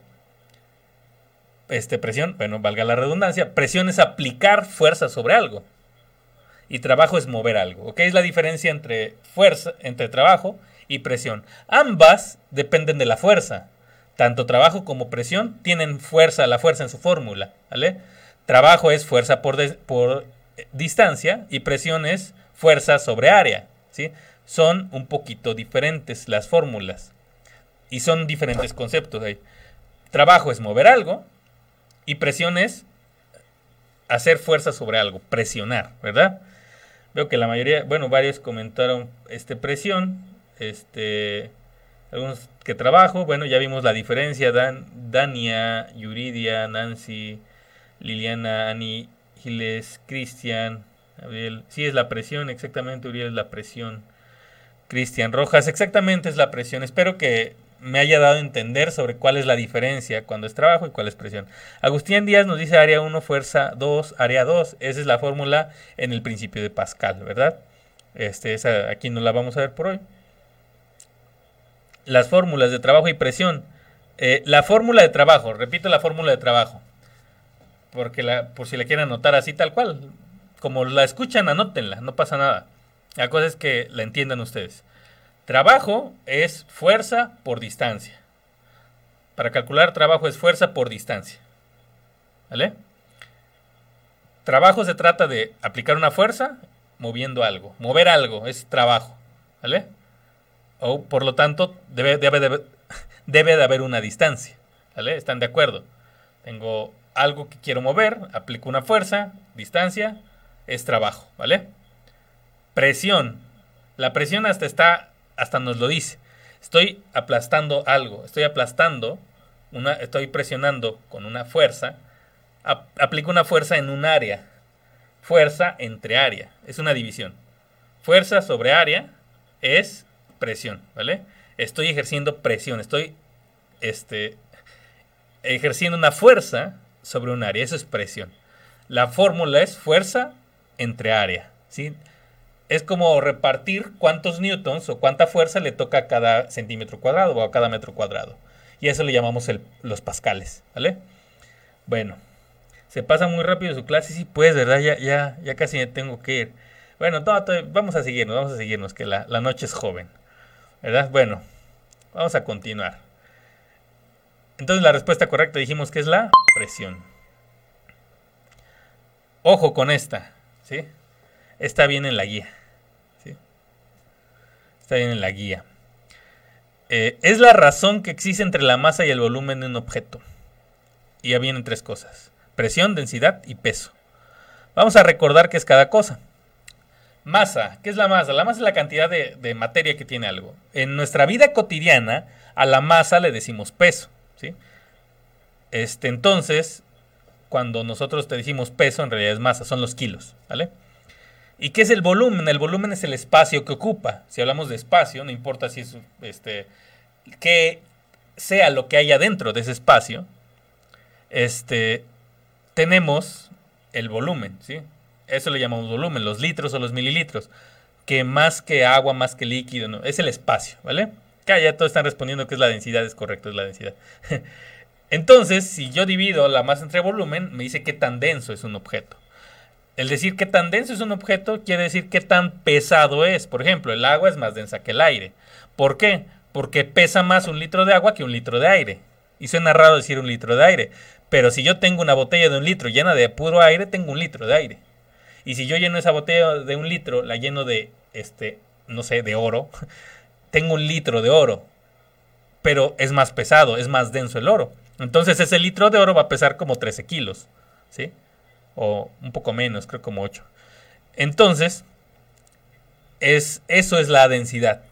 este, presión, bueno, valga la redundancia, presión es aplicar fuerza sobre algo. Y trabajo es mover algo. ¿Ok? Es la diferencia entre fuerza, entre trabajo y presión. Ambas dependen de la fuerza. Tanto trabajo como presión tienen fuerza, la fuerza en su fórmula. ¿Vale? Trabajo es fuerza por, por distancia y presión es fuerza sobre área. ¿sí? Son un poquito diferentes las fórmulas. Y son diferentes conceptos ahí. Trabajo es mover algo, Y presión es hacer fuerza sobre algo, presionar, ¿verdad? Veo que la mayoría, bueno, varios comentaron este presión, este algunos que trabajo, bueno, ya vimos la diferencia, Dan, Dania, Yuridia, Nancy, Liliana, Ani, Giles, Cristian, Gabriel, sí es la presión, exactamente, Uriel es la presión. Cristian Rojas, exactamente es la presión. Espero que me haya dado a entender sobre cuál es la diferencia cuando es trabajo y cuál es presión. Agustín Díaz nos dice área 1, fuerza 2, área 2. Esa es la fórmula en el principio de Pascal, ¿verdad? Este, esa, aquí no la vamos a ver por hoy. Las fórmulas de trabajo y presión. Eh, la fórmula de trabajo, repito la fórmula de trabajo. Porque por si la quieren anotar así tal cual. Como la escuchan, anótenla, no pasa nada. La cosa es que la entiendan ustedes. Trabajo es fuerza por distancia. Para calcular trabajo es fuerza por distancia. ¿Vale? Trabajo se trata de aplicar una fuerza moviendo algo. Mover algo es trabajo. ¿Vale? O por lo tanto, debe, debe, debe, debe de haber una distancia. ¿Vale? ¿Están de acuerdo? Tengo algo que quiero mover, aplico una fuerza, distancia, es trabajo. ¿Vale? Presión. La presión hasta está hasta nos lo dice. Estoy aplastando algo, estoy aplastando, una, estoy presionando con una fuerza, aplico una fuerza en un área, fuerza entre área, es una división. Fuerza sobre área es presión, ¿vale? Estoy ejerciendo presión, estoy este, ejerciendo una fuerza sobre un área, eso es presión. La fórmula es fuerza entre área, ¿sí? es como repartir cuántos newtons o cuánta fuerza le toca a cada centímetro cuadrado o a cada metro cuadrado. Y eso le llamamos los pascales, ¿vale? Bueno, se pasa muy rápido su clase, sí, pues, ¿verdad? Ya, ya, ya casi tengo que ir. Bueno, vamos a seguirnos, vamos a seguirnos, que la, la noche es joven, ¿verdad? Bueno, vamos a continuar. Entonces la respuesta correcta dijimos que es la presión. Ojo con esta, ¿sí? Está bien en la guía. Está bien en la guía. Eh, es la razón que existe entre la masa y el volumen de un objeto. Y ya vienen tres cosas. Presión, densidad y peso. Vamos a recordar qué es cada cosa. Masa. ¿Qué es la masa? La masa es la cantidad de materia que tiene algo. En nuestra vida cotidiana, a la masa le decimos peso. ¿Sí? Este, entonces, cuando nosotros te decimos peso, en realidad es masa, son los kilos. ¿Vale? ¿Y qué es el volumen? El volumen es el espacio que ocupa. Si hablamos de espacio, no importa si es este que sea lo que haya dentro de ese espacio, este tenemos el volumen, ¿sí? Eso le llamamos volumen, los litros o los mililitros, que más que agua, más que líquido, no, es el espacio, ¿vale? Ya todos están respondiendo que es la densidad, es correcto, es la densidad. Entonces, si yo divido la masa entre volumen, me dice qué tan denso es un objeto. El decir qué tan denso es un objeto quiere decir qué tan pesado es. Por ejemplo, el agua es más densa que el aire. ¿Por qué? Porque pesa más un litro de agua que un litro de aire. Y suena raro decir un litro de aire. Pero si yo tengo una botella de un litro llena de puro aire, tengo un litro de aire. Y si yo lleno esa botella de un litro, la lleno de, este, no sé, de oro, tengo un litro de oro. Pero es más pesado, es más denso el oro. Entonces ese litro de oro va a pesar como 13 kilos. ¿Sí? o un poco menos, creo como 8. Entonces, es, eso es la densidad,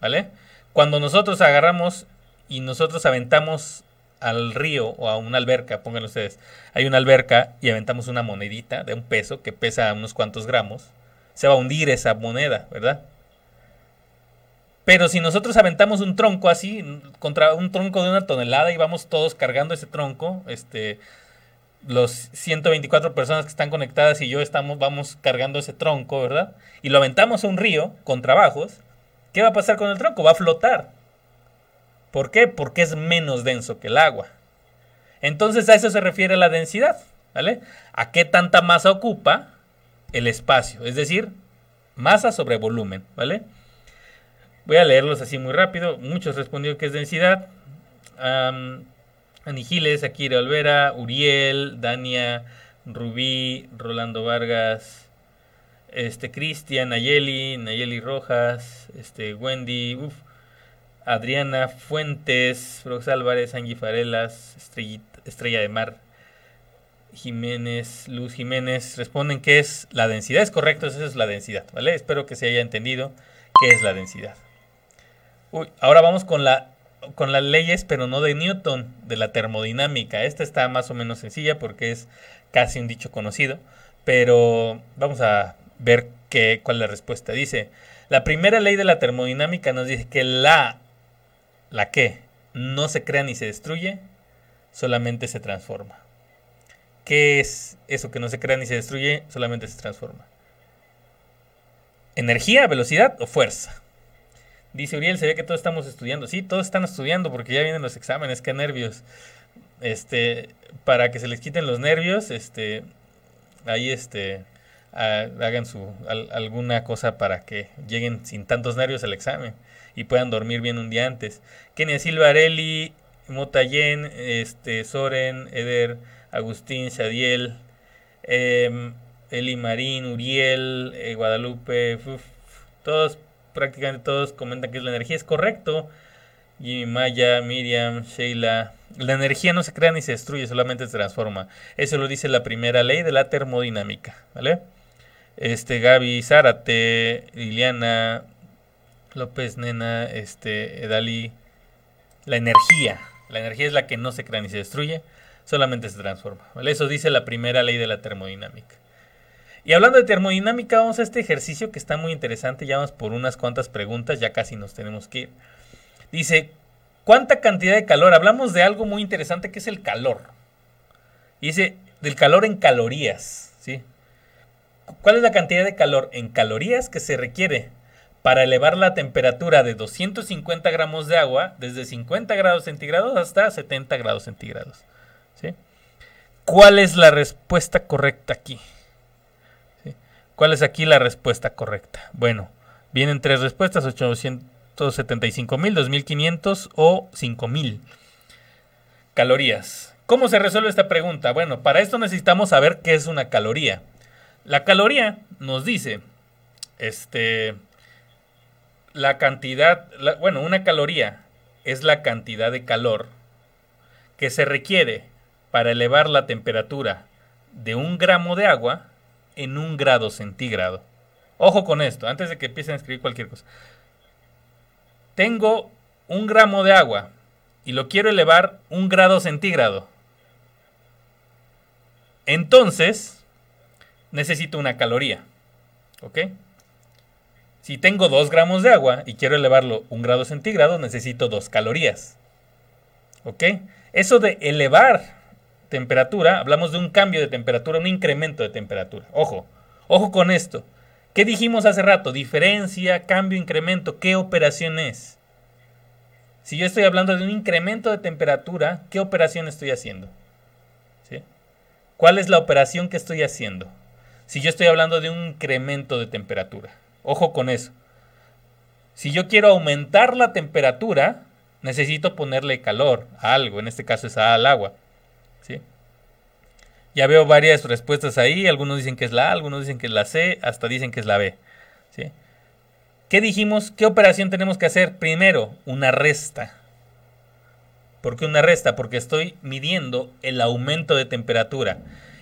¿vale? Cuando nosotros agarramos y nosotros aventamos al río o a una alberca, pongan ustedes, hay una alberca y aventamos una monedita de un peso que pesa unos cuantos gramos, se va a hundir esa moneda, ¿verdad? Pero si nosotros aventamos un tronco así, contra un tronco de una tonelada y vamos todos cargando ese tronco, este, los 124 personas que están conectadas y yo estamos, vamos cargando ese tronco, ¿verdad? Y lo aventamos a un río con trabajos, ¿qué va a pasar con el tronco? Va a flotar. ¿Por qué? Porque es menos denso que el agua. Entonces a eso se refiere la densidad, ¿vale? ¿A qué tanta masa ocupa el espacio? Es decir, masa sobre volumen, ¿vale? Voy a leerlos así muy rápido. Muchos respondieron que es densidad. Anigiles, Akira Olvera, Uriel, Dania, Rubí, Rolando Vargas, este Cristian, Nayeli, Nayeli Rojas, este Wendy, Adriana Fuentes, Frox Álvarez, Angie Farelas, Estrella de Mar, Jiménez, Luz Jiménez, responden que es la densidad. Es correcto, esa es la densidad, ¿vale? Espero que se haya entendido qué es la densidad. Uy, ahora vamos con la con las leyes, pero no de Newton, de la termodinámica. Esta está más o menos sencilla porque es casi un dicho conocido, pero vamos a ver qué, cuál es la respuesta. Dice, la primera ley de la termodinámica nos dice que la, la que no se crea ni se destruye, solamente se transforma. ¿Qué es eso que no se crea ni se destruye? Solamente se transforma. ¿Energía, velocidad o fuerza? Dice Uriel, se ve que todos estamos estudiando. Sí, todos están estudiando porque ya vienen los exámenes, qué nervios. Este, para que se les quiten los nervios, este, ahí este, hagan su, alguna cosa para que lleguen sin tantos nervios al examen y puedan dormir bien un día antes. Kenia Silva Areli, Motayen, este, Soren, Eder, Agustín, Shadiel, em, Eli Marín, Uriel, eh, Guadalupe, todos, prácticamente todos comentan que la energía es correcto. Jimmy Maya, Miriam, Sheila. La energía no se crea ni se destruye, solamente se transforma. Eso lo dice la primera ley de la termodinámica, ¿vale? Este, Gaby, Zárate, Liliana, López, Nena, este, Edali. La energía. La energía es la que no se crea ni se destruye, solamente se transforma. Eso dice la primera ley de la termodinámica. Y hablando de termodinámica, vamos a este ejercicio que está muy interesante. Ya vamos por unas cuantas preguntas, ya casi nos tenemos que ir. Dice, ¿cuánta cantidad de calor? Hablamos de algo muy interesante que es el calor. Y dice, del calor en calorías. ¿sí? ¿Cuál es la cantidad de calor en calorías que se requiere para elevar la temperatura de 250 gramos de agua desde 50 grados centígrados hasta 70 grados centígrados? ¿sí? ¿Cuál es la respuesta correcta aquí? ¿Cuál es aquí la respuesta correcta? Bueno, vienen tres respuestas, 875 mil, 2500 o 5000 calorías. ¿Cómo se resuelve esta pregunta? Bueno, para esto necesitamos saber qué es una caloría. La caloría nos dice, este, la cantidad, bueno, una caloría es la cantidad de calor que se requiere para elevar la temperatura de un gramo de agua en un grado centígrado. Ojo con esto, antes de que empiecen a escribir cualquier cosa. Tengo un gramo de agua y lo quiero elevar un grado centígrado. Entonces, necesito una caloría. ¿Ok? Si tengo 2 gramos de agua y quiero elevarlo un grado centígrado, necesito 2 calorías. ¿Ok? Eso de elevar temperatura, hablamos de un cambio de temperatura, un incremento de temperatura. Ojo, ojo con esto. ¿Qué dijimos hace rato? Diferencia, cambio, incremento. ¿Qué operación es? Si yo estoy hablando de un incremento de temperatura, ¿qué operación estoy haciendo? ¿Sí? ¿Cuál es la operación que estoy haciendo? Si yo estoy hablando de un incremento de temperatura. Ojo con eso. Si yo quiero aumentar la temperatura, necesito ponerle calor a algo, en este caso es al agua. ¿Sí? Ya veo varias respuestas ahí, algunos dicen que es la A, algunos dicen que es la C, hasta dicen que es la B. ¿sí? ¿Qué dijimos? ¿Qué operación tenemos que hacer? Primero, una resta. ¿Por qué una resta? Porque estoy midiendo el aumento de temperatura.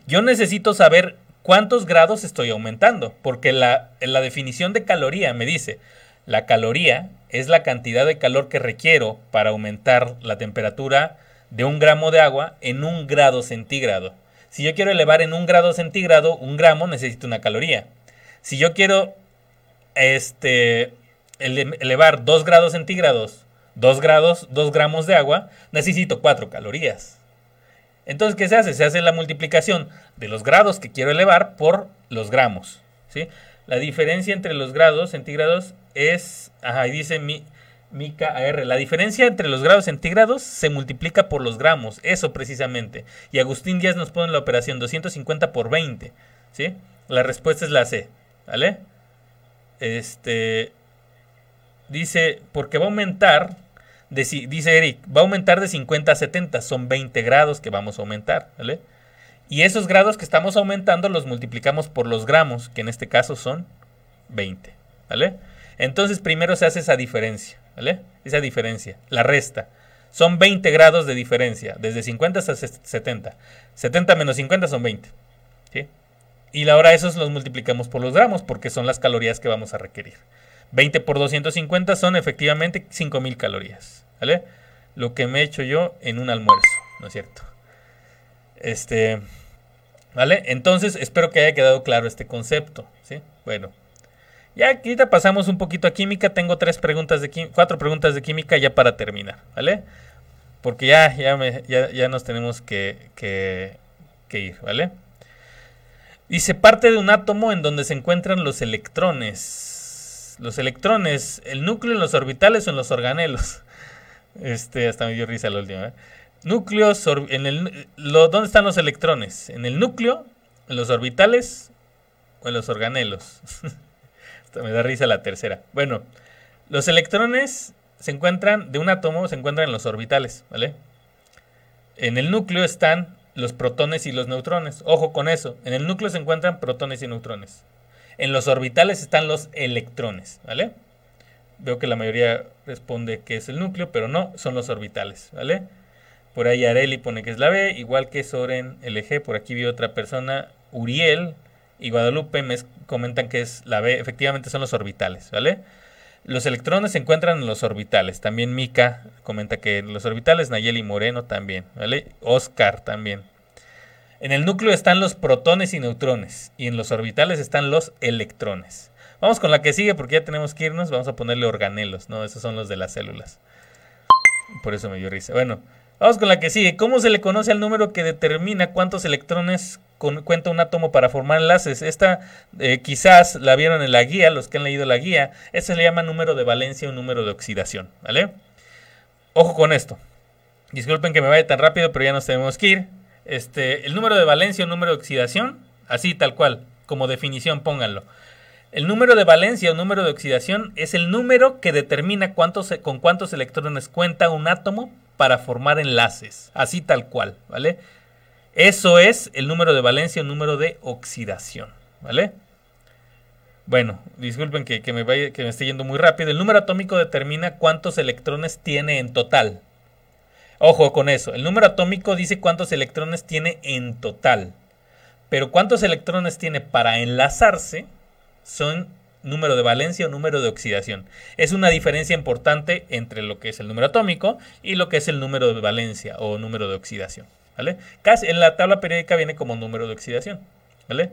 Yo necesito saber cuántos grados estoy aumentando, porque la, la definición de caloría me dice, la caloría es la cantidad de calor que requiero para aumentar la temperatura de un gramo de agua en un grado centígrado. Si yo quiero elevar en un grado centígrado un gramo, necesito una caloría. Si yo quiero este, elevar dos grados centígrados, dos grados, dos gramos de agua, necesito cuatro calorías. Entonces, ¿qué se hace? Se hace la multiplicación de los grados que quiero elevar por los gramos. ¿sí? La diferencia entre los grados centígrados es, ajá, dice mi, Mica la diferencia entre los grados centígrados se multiplica por los gramos, eso precisamente. Y Agustín Díaz nos pone la operación 250 por 20, ¿sí? La respuesta es la C, ¿vale? Este, dice, porque va a aumentar dice Eric, va a aumentar de 50 a 70, son 20 grados que vamos a aumentar, ¿vale? Y esos grados que estamos aumentando los multiplicamos por los gramos, que en este caso son 20, ¿vale? Entonces primero se hace esa diferencia, ¿vale? Esa diferencia, la resta. son 20 grados de diferencia, desde 50 hasta 70. 70 menos 50 son 20. ¿sí? Y ahora esos los multiplicamos por los gramos, porque son las calorías que vamos a requerir. 20 por 250 son efectivamente 5000 calorías. ¿Vale? Lo que me he hecho yo en un almuerzo, ¿no es cierto? Este. ¿Vale? Entonces, espero que haya quedado claro este concepto. ¿sí? Bueno. Ya ahorita pasamos un poquito a química. Tengo tres preguntas de cuatro preguntas de química ya para terminar, ¿vale? Porque ya, ya, ya, nos tenemos que, que, que ir, ¿vale? Dice parte de un átomo en donde se encuentran los electrones. Los electrones, el núcleo en los orbitales o en los organelos. Este, hasta me dio risa la última. ¿eh? Núcleos, en el, ¿dónde están los electrones? ¿En el núcleo, en los orbitales o en los organelos? me da risa la tercera. Bueno, los electrones se encuentran, de un átomo, se encuentran en los orbitales, ¿vale? En el núcleo están los protones y los neutrones. Ojo con eso. En el núcleo se encuentran protones y neutrones. En los orbitales están los electrones, ¿vale? Veo que la mayoría responde que es el núcleo, pero no, son los orbitales, ¿vale? Por ahí Areli pone que es la B, igual que Soren LG. Por aquí vi otra persona, Uriel, y Guadalupe me comentan que es la B, efectivamente son los orbitales, ¿vale? Los electrones se encuentran en los orbitales. También Mika comenta que en los orbitales, Nayeli Moreno también, ¿vale? Oscar también. En el núcleo están los protones y neutrones y en los orbitales están los electrones. Vamos con la que sigue porque ya tenemos que irnos. Vamos a ponerle organelos, ¿no? Esos son los de las células. Por eso me dio risa. Bueno, vamos con la que sigue. ¿Cómo se le conoce al número que determina cuántos electrones cuenta un átomo para formar enlaces. Esta eh, quizás la vieron en la guía, los que han leído la guía. Este se le llama número de valencia o número de oxidación. ¿Vale? Ojo con esto. Disculpen que me vaya tan rápido, pero ya nos tenemos que ir. Este, el número de valencia o número de oxidación, así tal cual, como definición pónganlo. El número de valencia o número de oxidación es el número que determina cuántos, con cuántos electrones cuenta un átomo para formar enlaces, así tal cual, ¿vale? Eso es el número de valencia o número de oxidación. ¿Vale? Bueno, disculpen que, me vaya, que me esté yendo muy rápido. El número atómico determina cuántos electrones tiene en total. Ojo con eso. El número atómico dice cuántos electrones tiene en total. Pero cuántos electrones tiene para enlazarse son número de valencia o número de oxidación. Es una diferencia importante entre lo que es el número atómico y lo que es el número de valencia o número de oxidación. ¿vale? Casi en la tabla periódica viene como número de oxidación, ¿vale?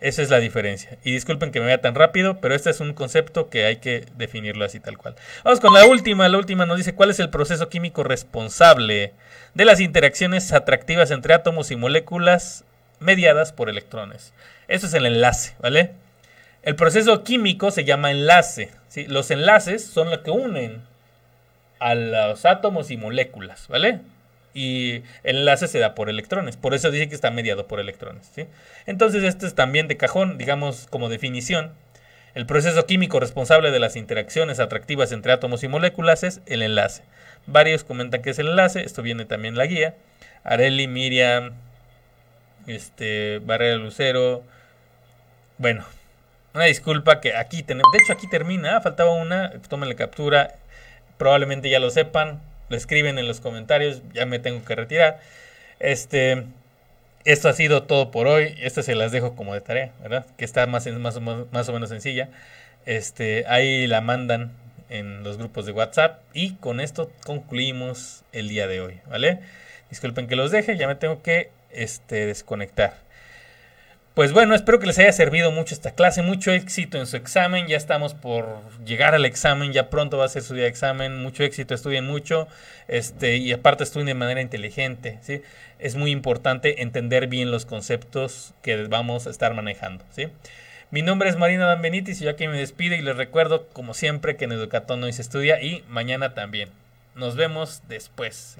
Esa es la diferencia. Y disculpen que me vaya tan rápido, pero este es un concepto que hay que definirlo así tal cual. Vamos con la última. La última nos dice cuál es el proceso químico responsable de las interacciones atractivas entre átomos y moléculas mediadas por electrones. Eso es el enlace, ¿vale? El proceso químico se llama enlace. Los enlaces son lo que unen a los átomos y moléculas, ¿vale? y el enlace se da por electrones. Por eso dice que está mediado por electrones. ¿sí? Entonces, esto es también de cajón, digamos, como definición. El proceso químico responsable de las interacciones atractivas entre átomos y moléculas es el enlace. Varios comentan que es el enlace, esto viene también en la guía. Areli, Miriam, este, Barrera Lucero. Bueno, una disculpa que aquí tenemos. De hecho, aquí termina, faltaba una. Tomen la captura. Probablemente ya lo sepan lo escriben en los comentarios, ya me tengo que retirar. Este, esto ha sido todo por hoy. Esto se las dejo como de tarea, ¿verdad? Que está más, más, más o menos sencilla. Este, ahí la mandan en los grupos de WhatsApp. Y con esto concluimos el día de hoy, ¿vale? Disculpen que los deje, ya me tengo que este, desconectar. Pues bueno, espero que les haya servido mucho esta clase, mucho éxito en su examen, ya estamos por llegar al examen, ya pronto va a ser su día de examen, mucho éxito, estudien mucho, este, y aparte estudien de manera inteligente, ¿sí? Es muy importante entender bien los conceptos que vamos a estar manejando, ¿sí? Mi nombre es Marina Dan Benitis y yo aquí me despido y les recuerdo, como siempre, que en Educatón hoy se estudia y mañana también. Nos vemos después.